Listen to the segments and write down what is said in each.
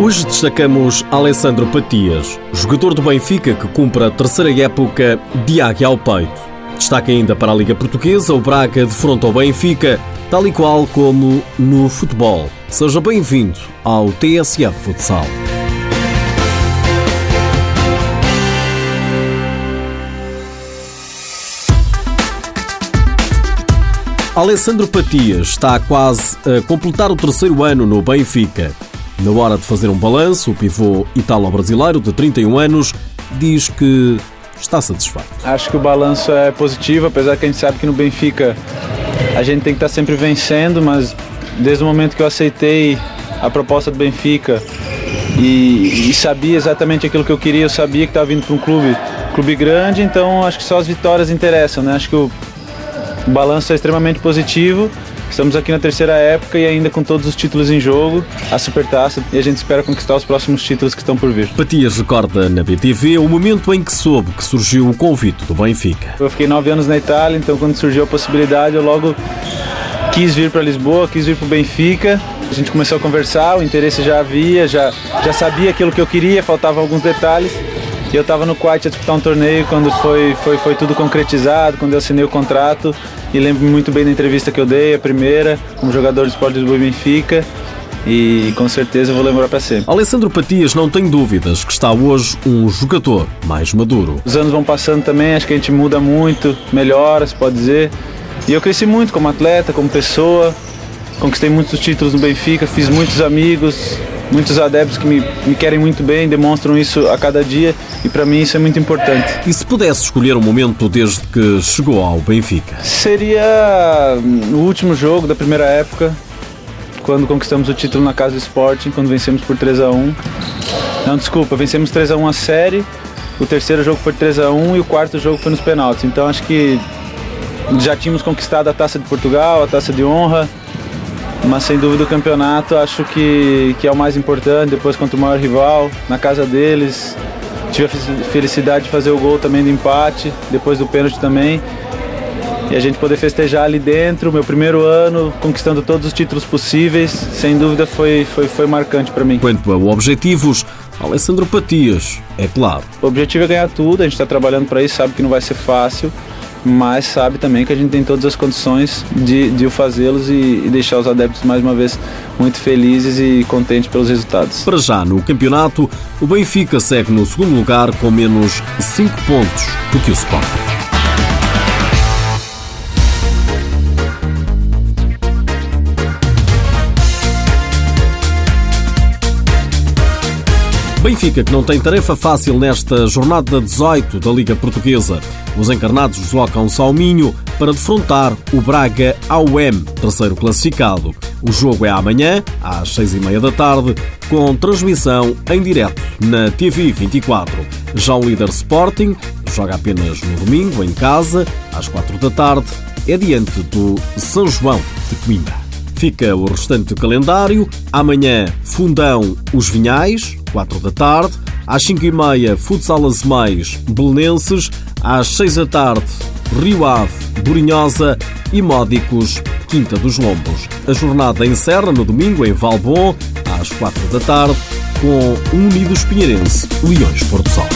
Hoje destacamos Alessandro Patias, jogador do Benfica que cumpre a terceira época de águia ao peito. Destaca ainda para a Liga Portuguesa o Braga de fronte ao Benfica, tal e qual como no futebol. Seja bem-vindo ao TSF Futsal. Alessandro Patias está quase a completar o terceiro ano no Benfica. Na hora de fazer um balanço, o pivô italo-brasileiro de 31 anos diz que está satisfeito. Acho que o balanço é positivo, apesar que a gente sabe que no Benfica a gente tem que estar sempre vencendo, mas desde o momento que eu aceitei a proposta do Benfica e, e sabia exatamente aquilo que eu queria, eu sabia que estava vindo para um clube, clube grande, então acho que só as vitórias interessam, né? Acho que o, o balanço é extremamente positivo Estamos aqui na terceira época e ainda com todos os títulos em jogo, a Supertaça, e a gente espera conquistar os próximos títulos que estão por vir. Patias recorda na BTV o momento em que soube que surgiu o convite do Benfica. Eu fiquei nove anos na Itália, então quando surgiu a possibilidade eu logo quis vir para Lisboa, quis vir para o Benfica. A gente começou a conversar, o interesse já havia, já, já sabia aquilo que eu queria, faltavam alguns detalhes. E eu estava no Quite a disputar um torneio quando foi, foi, foi tudo concretizado, quando eu assinei o contrato. E lembro muito bem da entrevista que eu dei, a primeira, como jogador de esporte do Benfica. E com certeza vou lembrar para sempre. Alessandro Patias não tem dúvidas que está hoje um jogador mais maduro. Os anos vão passando também, acho que a gente muda muito, melhora, se pode dizer. E eu cresci muito como atleta, como pessoa. Conquistei muitos títulos no Benfica, fiz muitos amigos, muitos adeptos que me, me querem muito bem, demonstram isso a cada dia e para mim isso é muito importante. E se pudesse escolher um momento desde que chegou ao Benfica? Seria o último jogo da primeira época, quando conquistamos o título na casa do Sporting, quando vencemos por 3 a 1 Não, desculpa, vencemos 3 a 1 a série, o terceiro jogo foi 3 a 1 e o quarto jogo foi nos penaltis. Então acho que já tínhamos conquistado a Taça de Portugal, a Taça de Honra, mas sem dúvida o campeonato acho que, que é o mais importante, depois contra o maior rival, na casa deles. Tive a felicidade de fazer o gol também do empate, depois do pênalti também. E a gente poder festejar ali dentro, meu primeiro ano, conquistando todos os títulos possíveis, sem dúvida foi, foi, foi marcante para mim. Quanto a objetivos, Alessandro Patias, é claro. O objetivo é ganhar tudo, a gente está trabalhando para isso, sabe que não vai ser fácil, mas sabe também que a gente tem todas as condições de, de o fazê-los e, e, deixar os adeptos mais uma vez muito felizes e contentes pelos resultados. Para já no campeonato, o Benfica segue no segundo lugar com menos 5 pontos do que o Sport. Benfica, que não tem tarefa fácil nesta jornada 18 da Liga Portuguesa. Os encarnados deslocam-se ao Minho para defrontar o Braga ao M, terceiro classificado. O jogo é amanhã, às seis e meia da tarde, com transmissão em direto na TV 24. Já o líder Sporting joga apenas no domingo, em casa, às quatro da tarde, é diante do São João de Coimbra. Fica o restante calendário. Amanhã, Fundão Os Vinhais, 4 da tarde. Às 5 e meia, Futsal Mais Belenenses. Às 6 da tarde, Rio Ave, Borinhosa e Módicos, Quinta dos Lombos. A jornada encerra no domingo em Valbon, às 4 da tarde, com Unidos Pinheirense Leões Porto Sol.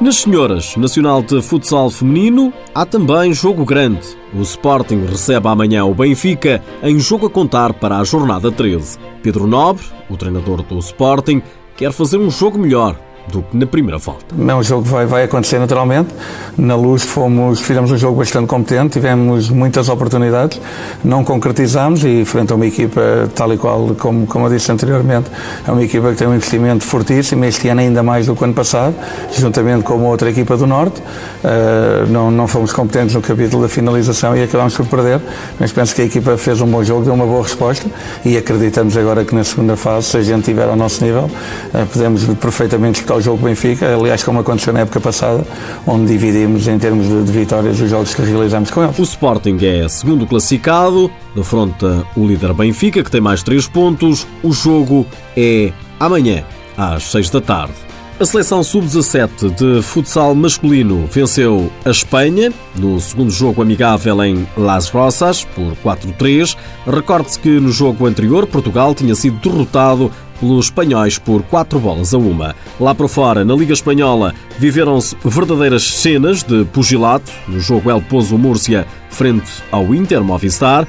Nas senhoras, Nacional de Futsal Feminino, há também jogo grande. O Sporting recebe amanhã o Benfica em jogo a contar para a jornada 13. Pedro Nobre, o treinador do Sporting, quer fazer um jogo melhor do que na primeira volta. Não, o jogo vai, vai acontecer naturalmente. Na Luz fomos, fizemos um jogo bastante competente, tivemos muitas oportunidades, não concretizamos e frente a uma equipa tal e qual, como, como eu disse anteriormente, é uma equipa que tem um investimento fortíssimo, este ano ainda mais do que o ano passado, juntamente com uma outra equipa do Norte. Uh, não, não fomos competentes no capítulo da finalização e acabamos por perder, mas penso que a equipa fez um bom jogo, deu uma boa resposta e acreditamos agora que na segunda fase, se a gente estiver ao nosso nível, uh, podemos perfeitamente ao jogo Benfica, aliás, como aconteceu na época passada, onde dividimos em termos de, vitórias os jogos que realizamos com eles. O Sporting é segundo classificado, defronta o líder Benfica, que tem mais 3 pontos. O jogo é amanhã, às 6 da tarde. A seleção sub-17 de futsal masculino venceu a Espanha no segundo jogo amigável em Las Rosas por 4-3. Recorde-se que no jogo anterior Portugal tinha sido derrotado pelos espanhóis por 4 bolas a uma. Lá por fora, na Liga Espanhola, viveram-se verdadeiras cenas de pugilato no jogo El Pozo Múrcia frente ao Inter Movistar.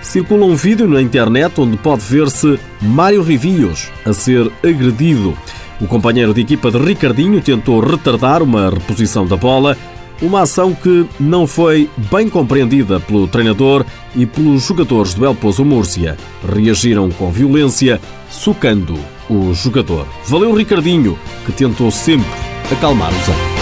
Circula um vídeo na internet onde pode ver-se Mário Rivios a ser agredido. O companheiro de equipa de Ricardinho tentou retardar uma reposição da bola, uma ação que não foi bem compreendida pelo treinador e pelos jogadores do El Pozo Múrcia. Reagiram com violência, socando o jogador. Valeu Ricardinho, que tentou sempre acalmar os ânimos.